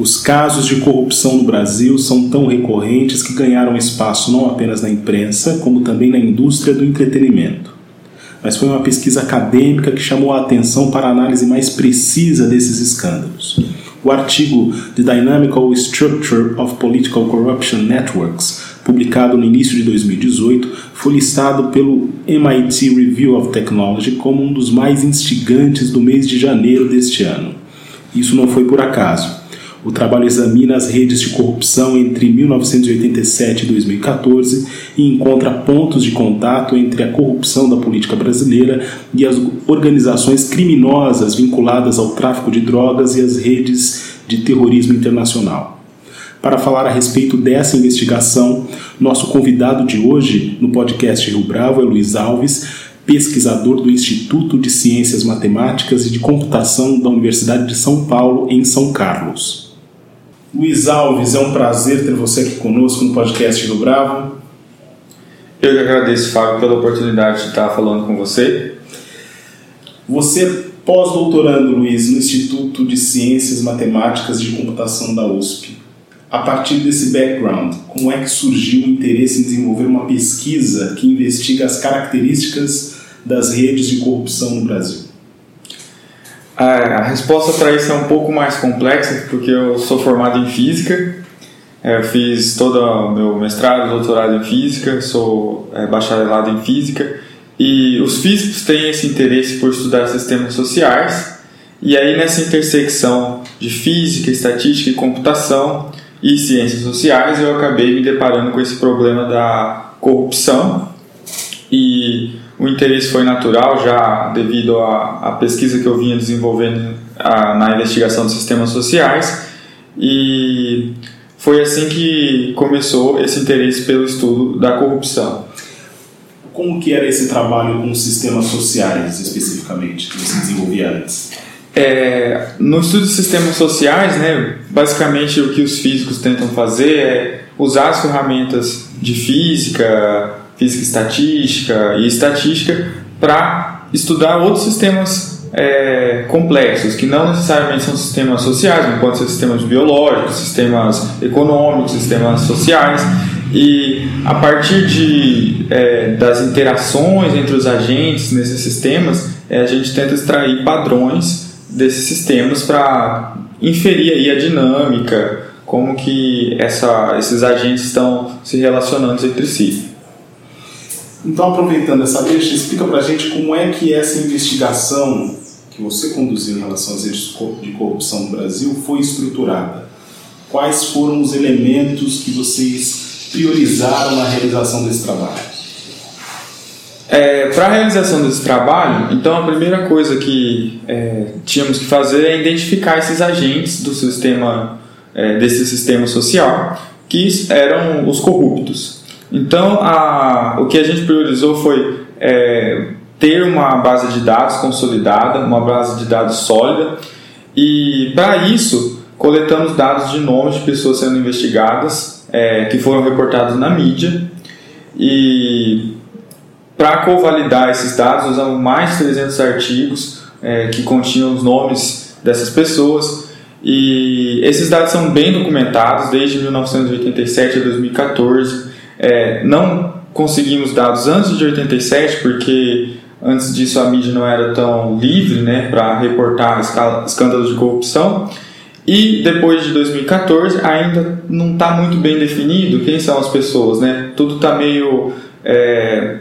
Os casos de corrupção no Brasil são tão recorrentes que ganharam espaço não apenas na imprensa, como também na indústria do entretenimento. Mas foi uma pesquisa acadêmica que chamou a atenção para a análise mais precisa desses escândalos. O artigo The Dynamical Structure of Political Corruption Networks, publicado no início de 2018, foi listado pelo MIT Review of Technology como um dos mais instigantes do mês de janeiro deste ano. Isso não foi por acaso. O trabalho examina as redes de corrupção entre 1987 e 2014 e encontra pontos de contato entre a corrupção da política brasileira e as organizações criminosas vinculadas ao tráfico de drogas e as redes de terrorismo internacional. Para falar a respeito dessa investigação, nosso convidado de hoje no podcast Rio Bravo é Luiz Alves, pesquisador do Instituto de Ciências Matemáticas e de Computação da Universidade de São Paulo, em São Carlos. Luiz Alves, é um prazer ter você aqui conosco no podcast do Bravo. Eu que agradeço, Fábio, pela oportunidade de estar falando com você. Você é pós-doutorando, Luiz, no Instituto de Ciências Matemáticas e de Computação da USP. A partir desse background, como é que surgiu o interesse em desenvolver uma pesquisa que investiga as características das redes de corrupção no Brasil? A resposta para isso é um pouco mais complexa, porque eu sou formado em física, é, eu fiz todo o meu mestrado, doutorado em física, sou é, bacharelado em física, e os físicos têm esse interesse por estudar sistemas sociais, e aí nessa intersecção de física, estatística e computação e ciências sociais, eu acabei me deparando com esse problema da corrupção, e o interesse foi natural já devido à, à pesquisa que eu vinha desenvolvendo a, na investigação dos sistemas sociais e foi assim que começou esse interesse pelo estudo da corrupção. Como que era esse trabalho com sistemas sociais especificamente que você desenvolvia antes? É, no estudo de sistemas sociais, né, basicamente o que os físicos tentam fazer é usar as ferramentas de física, física estatística e estatística para estudar outros sistemas é, complexos, que não necessariamente são sistemas sociais, mas podem ser sistemas biológicos, sistemas econômicos, sistemas sociais. E a partir de, é, das interações entre os agentes nesses sistemas, é, a gente tenta extrair padrões desses sistemas para inferir aí a dinâmica, como que essa, esses agentes estão se relacionando entre si. Então, aproveitando essa deixa, explica pra gente como é que essa investigação que você conduziu em relação às redes de corrupção no Brasil foi estruturada. Quais foram os elementos que vocês priorizaram na realização desse trabalho? É, Para a realização desse trabalho, então a primeira coisa que é, tínhamos que fazer é identificar esses agentes do sistema, é, desse sistema social, que eram os corruptos. Então, a, o que a gente priorizou foi é, ter uma base de dados consolidada, uma base de dados sólida, e para isso coletamos dados de nomes de pessoas sendo investigadas é, que foram reportados na mídia. E para covalidar esses dados usamos mais de 300 artigos é, que continham os nomes dessas pessoas. E esses dados são bem documentados desde 1987 a 2014 é, não conseguimos dados antes de 87, porque antes disso a mídia não era tão livre né, para reportar escândalos de corrupção. E depois de 2014 ainda não está muito bem definido quem são as pessoas, né? Tudo está meio é,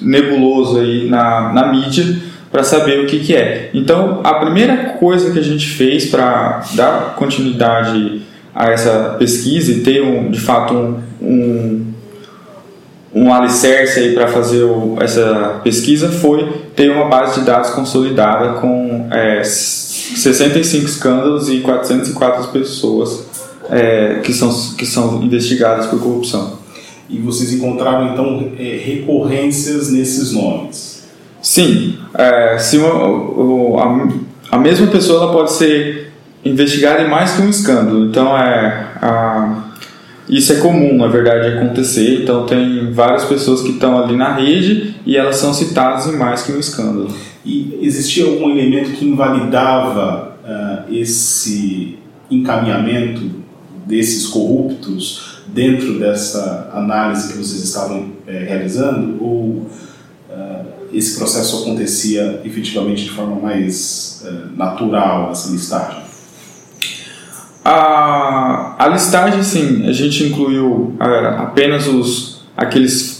nebuloso aí na, na mídia para saber o que, que é. Então a primeira coisa que a gente fez para dar continuidade a essa pesquisa e ter um, de fato um, um um alicerce aí para fazer o, essa pesquisa foi ter uma base de dados consolidada com é, 65 escândalos e 404 pessoas é, que, são, que são investigadas por corrupção. E vocês encontraram então é, recorrências nesses nomes? Sim. É, se uma, a, a, mesma pessoa ela pode ser investigada em mais que um escândalo. Então é a, isso é comum, na verdade, acontecer. Então tem várias pessoas que estão ali na rede e elas são citadas em mais que um escândalo. E existia algum elemento que invalidava uh, esse encaminhamento desses corruptos dentro dessa análise que vocês estavam é, realizando ou uh, esse processo acontecia efetivamente de forma mais uh, natural, essa listagem? A, a listagem, sim, a gente incluiu uh, apenas os, aqueles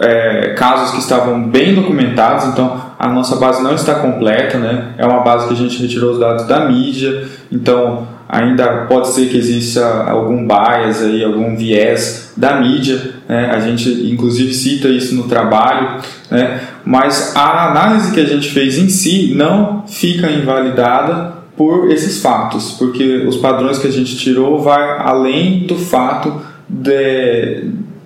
é, casos que estavam bem documentados, então a nossa base não está completa, né? é uma base que a gente retirou os dados da mídia, então ainda pode ser que exista algum bias aí, algum viés da mídia, né? a gente inclusive cita isso no trabalho, né? mas a análise que a gente fez em si não fica invalidada por esses fatos, porque os padrões que a gente tirou vai além do fato de,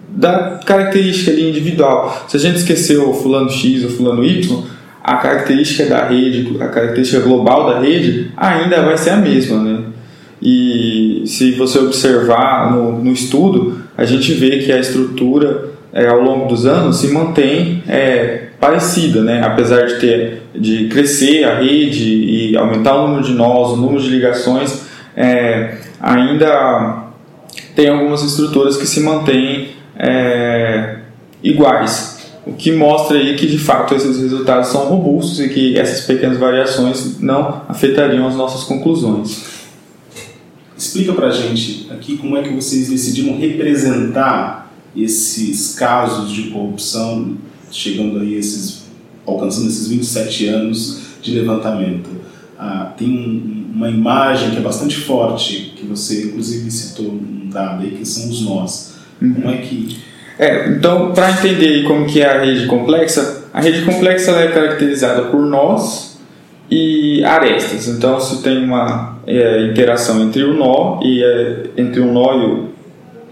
da característica ali individual. Se a gente esqueceu o fulano X ou fulano Y, a característica da rede, a característica global da rede ainda vai ser a mesma, né? E se você observar no, no estudo, a gente vê que a estrutura é, ao longo dos anos se mantém é, parecida, né? apesar de ter de crescer a rede e aumentar o número de nós, o número de ligações, é, ainda tem algumas estruturas que se mantêm é, iguais. O que mostra aí que de fato esses resultados são robustos e que essas pequenas variações não afetariam as nossas conclusões. Explica para gente aqui como é que vocês decidiram representar esses casos de corrupção, chegando aí esses, alcançando esses 27 anos de levantamento. Ah, tem um, uma imagem que é bastante forte, que você inclusive citou um dado aí, que são os nós. Uhum. Como é que... É, então, para entender como que é a rede complexa, a rede complexa é caracterizada por nós e arestas. Então, se tem uma é, interação entre o nó e é, entre um nó e o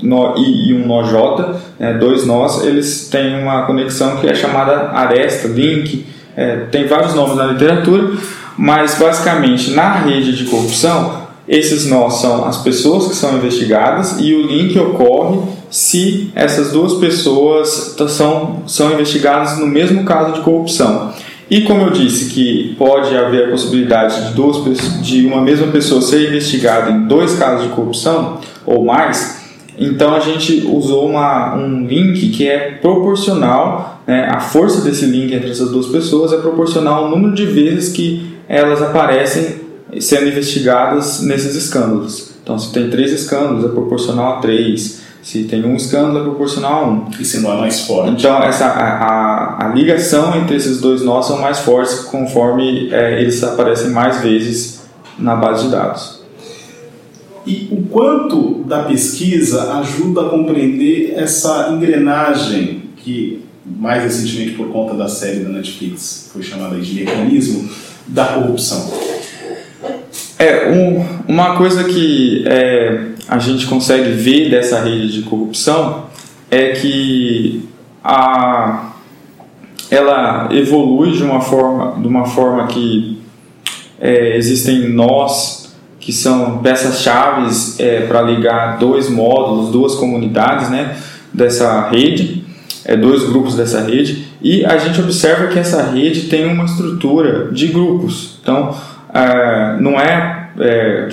nó I e um nó J, né, dois nós, eles têm uma conexão que é chamada aresta, link, é, tem vários nomes na literatura, mas basicamente na rede de corrupção, esses nós são as pessoas que são investigadas e o link ocorre se essas duas pessoas são, são investigadas no mesmo caso de corrupção. E como eu disse que pode haver a possibilidade de, duas, de uma mesma pessoa ser investigada em dois casos de corrupção ou mais, então a gente usou uma, um link que é proporcional, né, a força desse link entre essas duas pessoas é proporcional ao número de vezes que elas aparecem sendo investigadas nesses escândalos. Então se tem três escândalos é proporcional a três. Se tem um escândalo, é proporcional a um. E se não é mais forte. Então, essa, a, a, a ligação entre esses dois nós são mais fortes conforme é, eles aparecem mais vezes na base de dados. E o quanto da pesquisa ajuda a compreender essa engrenagem que, mais recentemente por conta da série da Netflix, foi chamada de mecanismo da corrupção? É, um, uma coisa que é, a gente consegue ver dessa rede de corrupção é que a, ela evolui de uma forma, de uma forma que é, existem nós que são peças-chave é, para ligar dois módulos, duas comunidades né, dessa rede, é, dois grupos dessa rede, e a gente observa que essa rede tem uma estrutura de grupos. Então, é, não é, é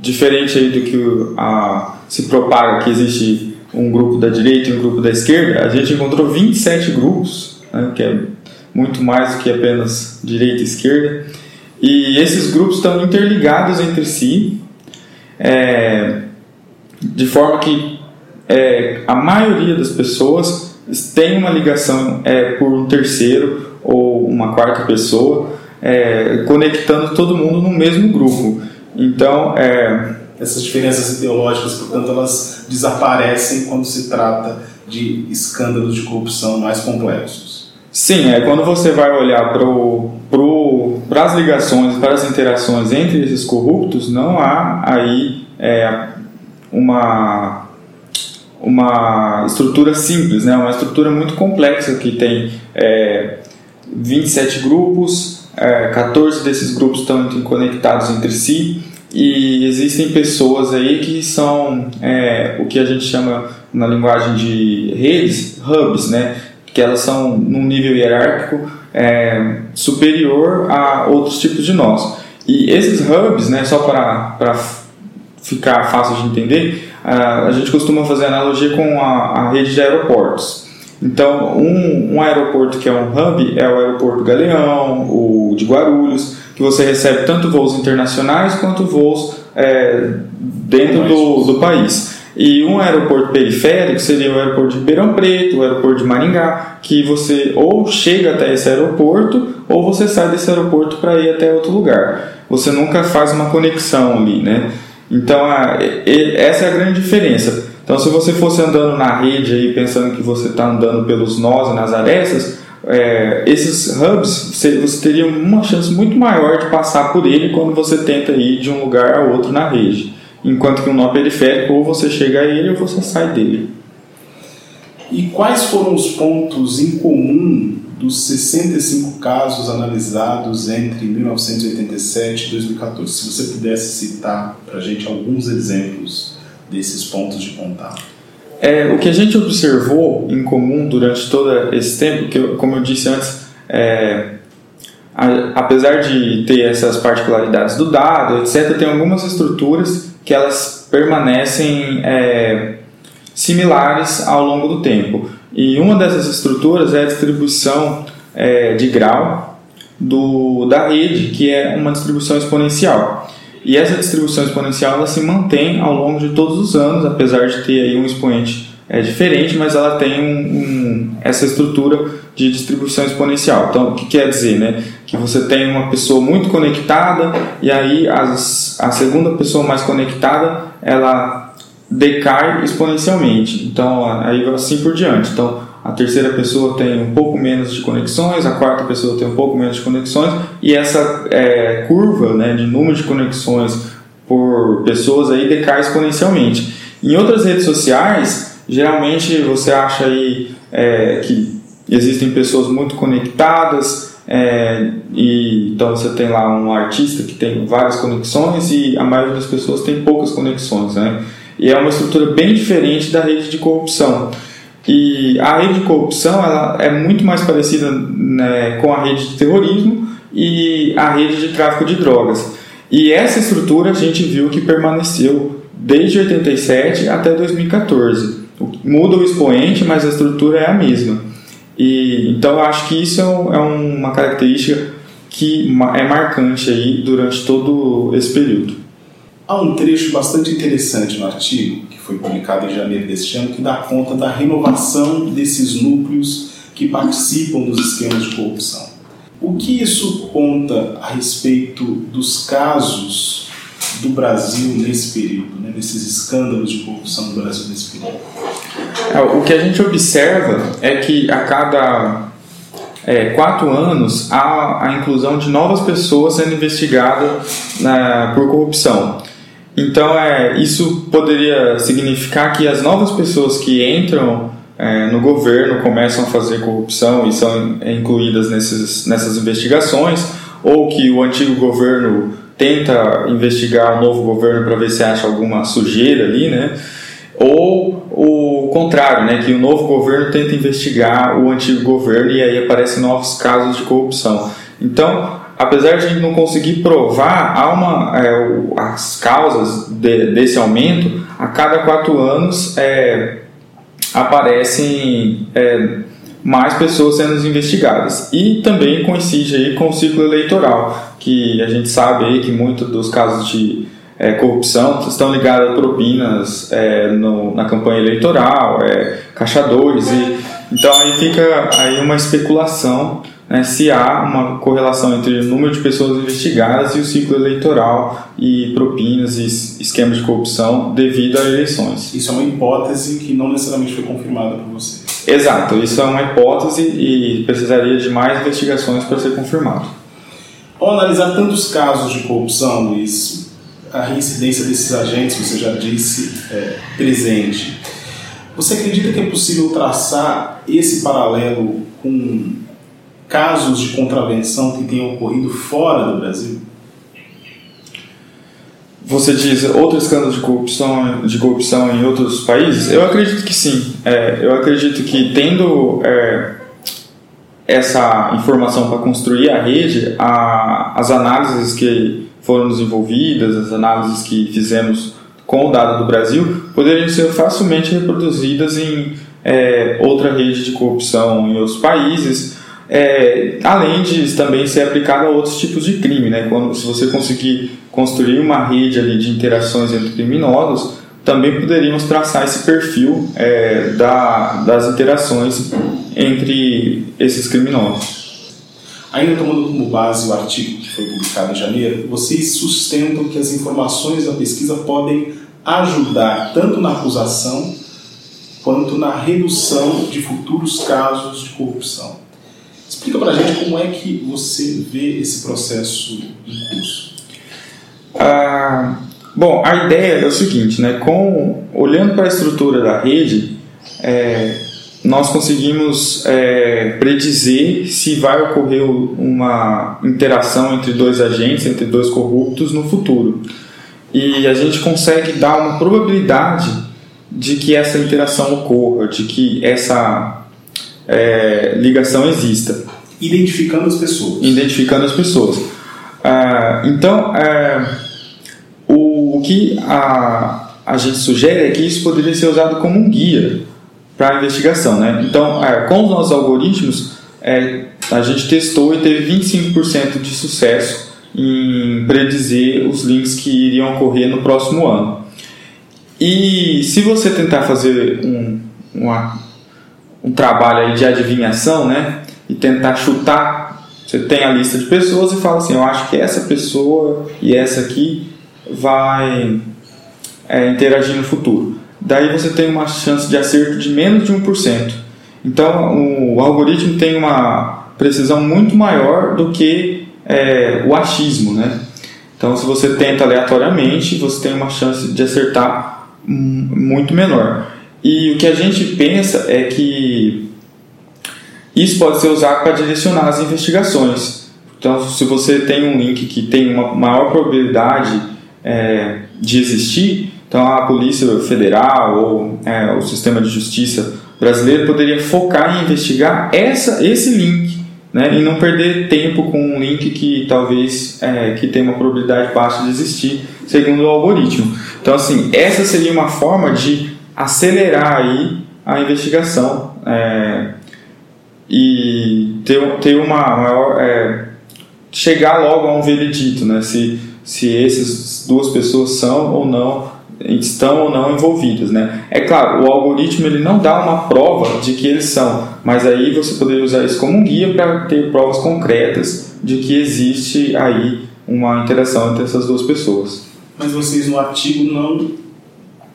diferente do que a, se propaga que existe um grupo da direita e um grupo da esquerda, a gente encontrou 27 grupos, né, que é muito mais do que apenas direita e esquerda, e esses grupos estão interligados entre si, é, de forma que é, a maioria das pessoas tem uma ligação é, por um terceiro ou uma quarta pessoa, é, conectando todo mundo no mesmo grupo. Então, é, essas diferenças ideológicas, portanto, elas desaparecem quando se trata de escândalos de corrupção mais complexos. Sim, é quando você vai olhar para pro, as ligações, para as interações entre esses corruptos, não há aí é, uma uma estrutura simples, né? uma estrutura muito complexa que tem é, 27 grupos, é, 14 desses grupos estão conectados entre si e existem pessoas aí que são é, o que a gente chama na linguagem de redes, hubs, né? que elas são num nível hierárquico é, superior a outros tipos de nós. E esses hubs, né, só para ficar fácil de entender, a gente costuma fazer analogia com a, a rede de aeroportos. Então, um, um, aeroporto que é um hub é o aeroporto Galeão, o de Guarulhos, que você recebe tanto voos internacionais quanto voos é, dentro do, do país. E um aeroporto periférico seria o aeroporto de Ribeirão Preto, o aeroporto de Maringá, que você ou chega até esse aeroporto ou você sai desse aeroporto para ir até outro lugar. Você nunca faz uma conexão ali, né? Então, a, essa é a grande diferença. Então, se você fosse andando na rede aí, pensando que você está andando pelos nós e nas arestas, é, esses hubs, você, você, teria uma chance muito maior de passar por ele quando você tenta ir de um lugar a outro na rede. Enquanto que um nó periférico, ou você chega a ele ou você sai dele. E quais foram os pontos em comum dos 65 casos analisados entre 1987 e 2014, se você pudesse citar para a gente alguns exemplos desses pontos de contato. É, o que a gente observou em comum durante todo esse tempo, que eu, como eu disse antes, é, a, apesar de ter essas particularidades do dado, etc., tem algumas estruturas que elas permanecem é, similares ao longo do tempo. E uma dessas estruturas é a distribuição é, de grau do, da rede, que é uma distribuição exponencial. E essa distribuição exponencial ela se mantém ao longo de todos os anos, apesar de ter aí um expoente é, diferente, mas ela tem um, um, essa estrutura de distribuição exponencial. Então, o que quer dizer? Né? Que você tem uma pessoa muito conectada e aí as, a segunda pessoa mais conectada ela decai exponencialmente. Então, aí assim por diante. Então, a terceira pessoa tem um pouco menos de conexões, a quarta pessoa tem um pouco menos de conexões, e essa é, curva né, de número de conexões por pessoas aí decai exponencialmente. Em outras redes sociais, geralmente você acha aí é, que existem pessoas muito conectadas, é, e então você tem lá um artista que tem várias conexões e a maioria das pessoas tem poucas conexões, né? E é uma estrutura bem diferente da rede de corrupção. E a rede de corrupção ela é muito mais parecida né, com a rede de terrorismo e a rede de tráfico de drogas. E essa estrutura a gente viu que permaneceu desde 87 até 2014. Muda o expoente, mas a estrutura é a mesma. E, então eu acho que isso é, é uma característica que é marcante aí durante todo esse período. Há um trecho bastante interessante no artigo, que foi publicado em janeiro deste ano, que dá conta da renovação desses núcleos que participam dos esquemas de corrupção. O que isso conta a respeito dos casos do Brasil nesse período, né, desses escândalos de corrupção no Brasil nesse período? É, o que a gente observa é que a cada é, quatro anos há a inclusão de novas pessoas sendo investigadas né, por corrupção. Então, é, isso poderia significar que as novas pessoas que entram é, no governo começam a fazer corrupção e são incluídas nesses, nessas investigações, ou que o antigo governo tenta investigar o novo governo para ver se acha alguma sujeira ali, né? Ou o contrário, né? Que o novo governo tenta investigar o antigo governo e aí aparecem novos casos de corrupção. Então, apesar de a gente não conseguir provar, há uma, é, as causas de, desse aumento, a cada quatro anos é, aparecem é, mais pessoas sendo investigadas. E também coincide aí com o ciclo eleitoral, que a gente sabe aí que muitos dos casos de é, corrupção estão ligados a propinas é, no, na campanha eleitoral, é, caixadores, e, então aí fica aí uma especulação né, se há uma correlação entre o número de pessoas investigadas e o ciclo eleitoral e propinas e esquemas de corrupção devido a eleições. Isso é uma hipótese que não necessariamente foi confirmada por você. Exato, isso é uma hipótese e precisaria de mais investigações para ser confirmado. Ao analisar tantos casos de corrupção, Luiz, a reincidência desses agentes, você já disse, é, presente. Você acredita que é possível traçar esse paralelo com casos de contravenção que tenham ocorrido fora do Brasil? Você diz outros escândalos de corrupção, de corrupção em outros países? Eu acredito que sim. É, eu acredito que tendo é, essa informação para construir a rede, a, as análises que foram desenvolvidas, as análises que fizemos com o dado do Brasil, poderiam ser facilmente reproduzidas em é, outra rede de corrupção em outros países, é, além de também ser aplicada a outros tipos de crime. Né? Quando, se você conseguir construir uma rede ali de interações entre criminosos, também poderíamos traçar esse perfil é, da, das interações entre esses criminosos. Ainda tomando como base o artigo foi publicado em janeiro, vocês sustentam que as informações da pesquisa podem ajudar tanto na acusação quanto na redução de futuros casos de corrupção. Explica para a gente como é que você vê esse processo em curso. Ah, bom, a ideia é o seguinte, né? Com, olhando para a estrutura da rede, é, nós conseguimos é, predizer se vai ocorrer uma interação entre dois agentes, entre dois corruptos no futuro. E a gente consegue dar uma probabilidade de que essa interação ocorra, de que essa é, ligação exista. Identificando as pessoas. Identificando as pessoas. Ah, então, é, o, o, que a, a gente sugere é que isso poderia ser usado como um guia para a investigação. Né? Então, é, com os nossos algoritmos, é, a gente testou e teve 25% de sucesso em predizer os links que iriam ocorrer no próximo ano. E se você tentar fazer um, uma, um trabalho de adivinhação, né, e tentar chutar, você tem a lista de pessoas e fala assim, eu acho que essa pessoa e essa aqui vai é, interagir no futuro daí você tem uma chance de acerto de menos de 1%. Então, o algoritmo tem uma precisão muito maior do que é, o achismo, né? Então, se você tenta aleatoriamente, você tem uma chance de acertar muito menor. E o que a gente pensa é que isso pode ser usado para direcionar as investigações. Então, se você tem um link que tem uma maior probabilidade é, de existir, então a Polícia Federal ou é, o sistema de justiça brasileiro poderia focar em investigar essa, esse link né, e não perder tempo com um link que talvez é, que tem uma probabilidade baixa de existir, segundo o algoritmo. Então assim, essa seria uma forma de acelerar aí a investigação é, e ter, ter uma maior é, chegar logo a um veredito, né, se se essas duas pessoas são ou não estão ou não envolvidas, né? É claro, o algoritmo ele não dá uma prova de que eles são, mas aí você poderia usar isso como um guia para ter provas concretas de que existe aí uma interação entre essas duas pessoas. Mas vocês no artigo não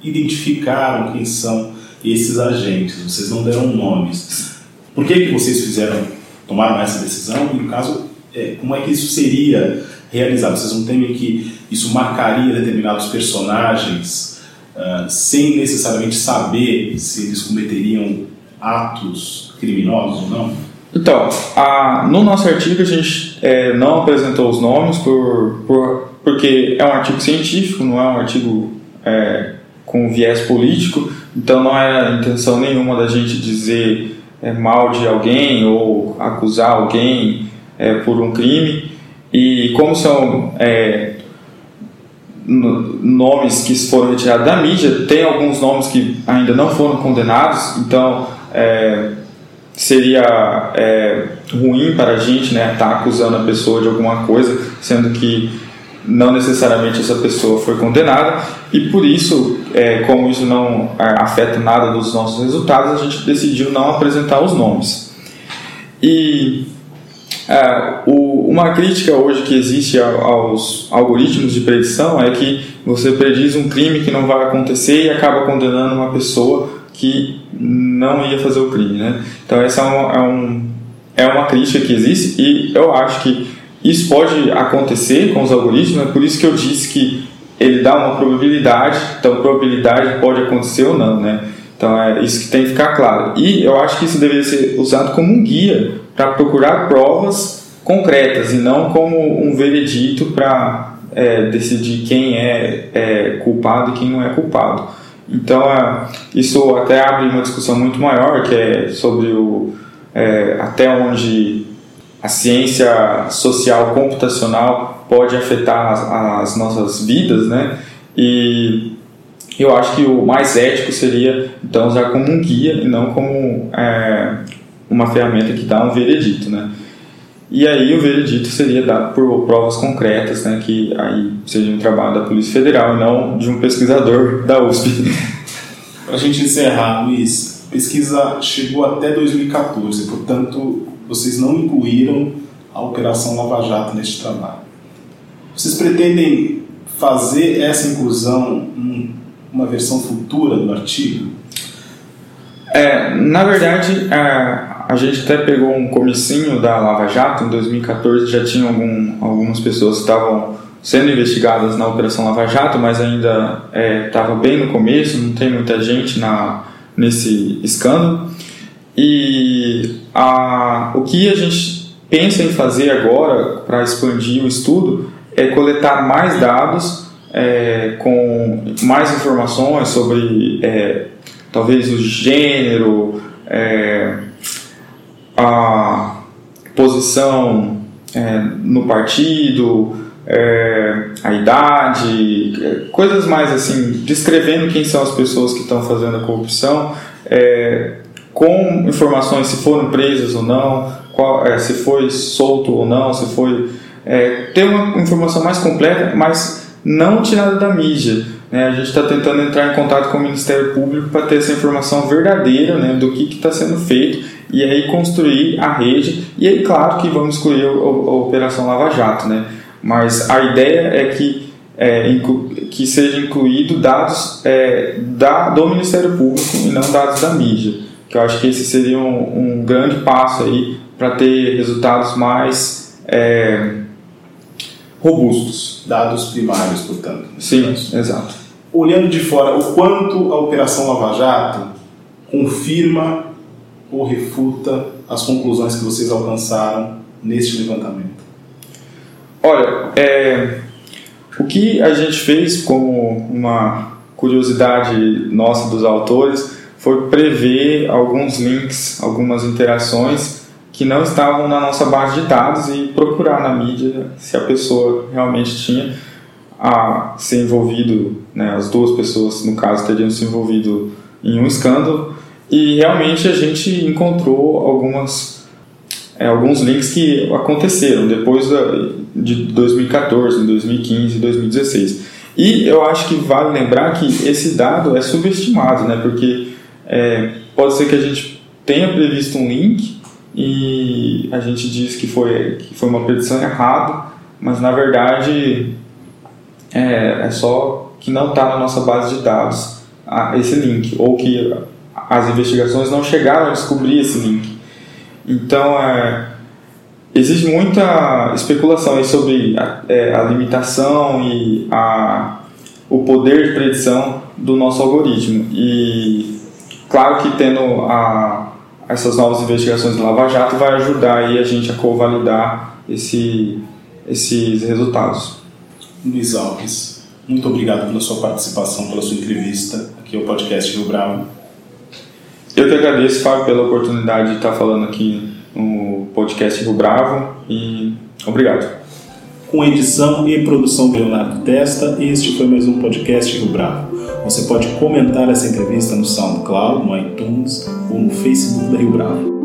identificaram quem são esses agentes, vocês não deram nomes. Por que que vocês fizeram, tomaram essa decisão? E no caso, é, como é que isso seria realizado? Vocês não temem que isso marcaria determinados personagens uh, sem necessariamente saber se eles cometeriam atos criminosos ou não? Então, a, no nosso artigo a gente é, não apresentou os nomes por, por, porque é um artigo científico, não é um artigo é, com viés político, então não é a intenção nenhuma da gente dizer é, mal de alguém ou acusar alguém é, por um crime. E como são é, nomes que foram retirados da mídia, tem alguns nomes que ainda não foram condenados, então é, seria é, ruim para a gente né, estar tá acusando a pessoa de alguma coisa, sendo que não necessariamente essa pessoa foi condenada, e por isso, é, como isso não é, afeta nada dos nossos resultados, a gente decidiu não apresentar os nomes. E é, o, uma crítica hoje que existe aos algoritmos de predição é que você prediz um crime que não vai acontecer e acaba condenando uma pessoa que não ia fazer o crime, né? Então essa é, uma, é, um, é uma crítica que existe e eu acho que isso pode acontecer com os algoritmos, é por isso que eu disse que ele dá uma probabilidade, então probabilidade pode acontecer ou não, né? Então é isso que tem que ficar claro. E eu acho que isso deveria ser usado como um guia para procurar provas concretas e não como um veredito para é, decidir quem é, é, culpado e quem não é culpado. Então é, isso até abre uma discussão muito maior que é sobre o é, até onde a ciência social computacional pode afetar as, as nossas vidas, né? E eu acho que o mais ético seria então usar como um guia e não como é, uma ferramenta que dá um veredito, né? E aí o veredito seria dado por provas concretas, né, que aí seria um trabalho da Polícia Federal e não de um pesquisador da USP. Para a gente encerrar, Luiz, a pesquisa chegou até 2014, portanto vocês não incluíram a Operação Lava Jato neste trabalho. Vocês pretendem fazer essa inclusão uma versão futura do artigo? É, na verdade, a, a gente até pegou um comecinho da Lava Jato, em 2014 já tinha algum, algumas pessoas que estavam sendo investigadas na Operação Lava Jato, mas ainda estava é, bem no começo, não tem muita gente na, nesse escândalo. E a, o que a gente pensa em fazer agora para expandir o estudo é coletar mais dados é, com mais informações sobre é, talvez o gênero, é, a posição é, no partido, é, a idade, é, coisas mais assim, descrevendo quem são as pessoas que estão fazendo a corrupção, com informações se foram presas ou não, qual, se foi solto ou não, se foi. ter uma informação mais completa, mas não tirada da mídia. Né? A gente está tentando entrar em contato com o Ministério Público para ter essa informação verdadeira né, do que está sendo feito e aí construir a rede. E aí, claro que vamos excluir a, a, a Operação Lava Jato, né? mas a ideia é que, é, inclu, que seja incluído dados é, da, do Ministério Público e não dados da mídia. Que eu acho que esse seria um, um grande passo aí para ter resultados mais é, robustos. Dados primários, portanto. Sim, exato. Olhando de fora, o quanto a Operação Lava Jato confirma ou refuta as conclusões que vocês alcançaram neste levantamento? Olha, é, o que a gente fez como uma curiosidade nossa dos autores foi prever alguns links, algumas interações que não estavam na nossa base de dados e procurar na mídia se a pessoa realmente tinha a ser envolvido, né, as duas pessoas no caso teriam se envolvido em um escândalo e realmente a gente encontrou algumas é, alguns links que aconteceram depois de 2014, 2015, 2016 e eu acho que vale lembrar que esse dado é subestimado, né, porque é, pode ser que a gente tenha previsto um link e a gente diz que foi, que foi uma predição errada, mas na verdade é, é só que não está na nossa base de dados a, esse link, ou que as investigações não chegaram a descobrir esse link. Então, é, existe muita especulação sobre a, é, a limitação e a, o poder de predição do nosso algoritmo. E claro que tendo a essas novas investigações do Lava Jato vai ajudar aí a gente a co-validar esse, esses resultados. Luiz Alves, muito obrigado pela sua participação, pela sua entrevista aqui ao podcast Rio Bravo. Eu que agradeço, Fábio, pela oportunidade de estar falando aqui no podcast Rio Bravo e obrigado. Com edição e produção de Leonardo Testa, este foi mais um podcast Rio Bravo. Você pode comentar essa entrevista no SoundCloud, no iTunes ou no Facebook da Rio Bravo.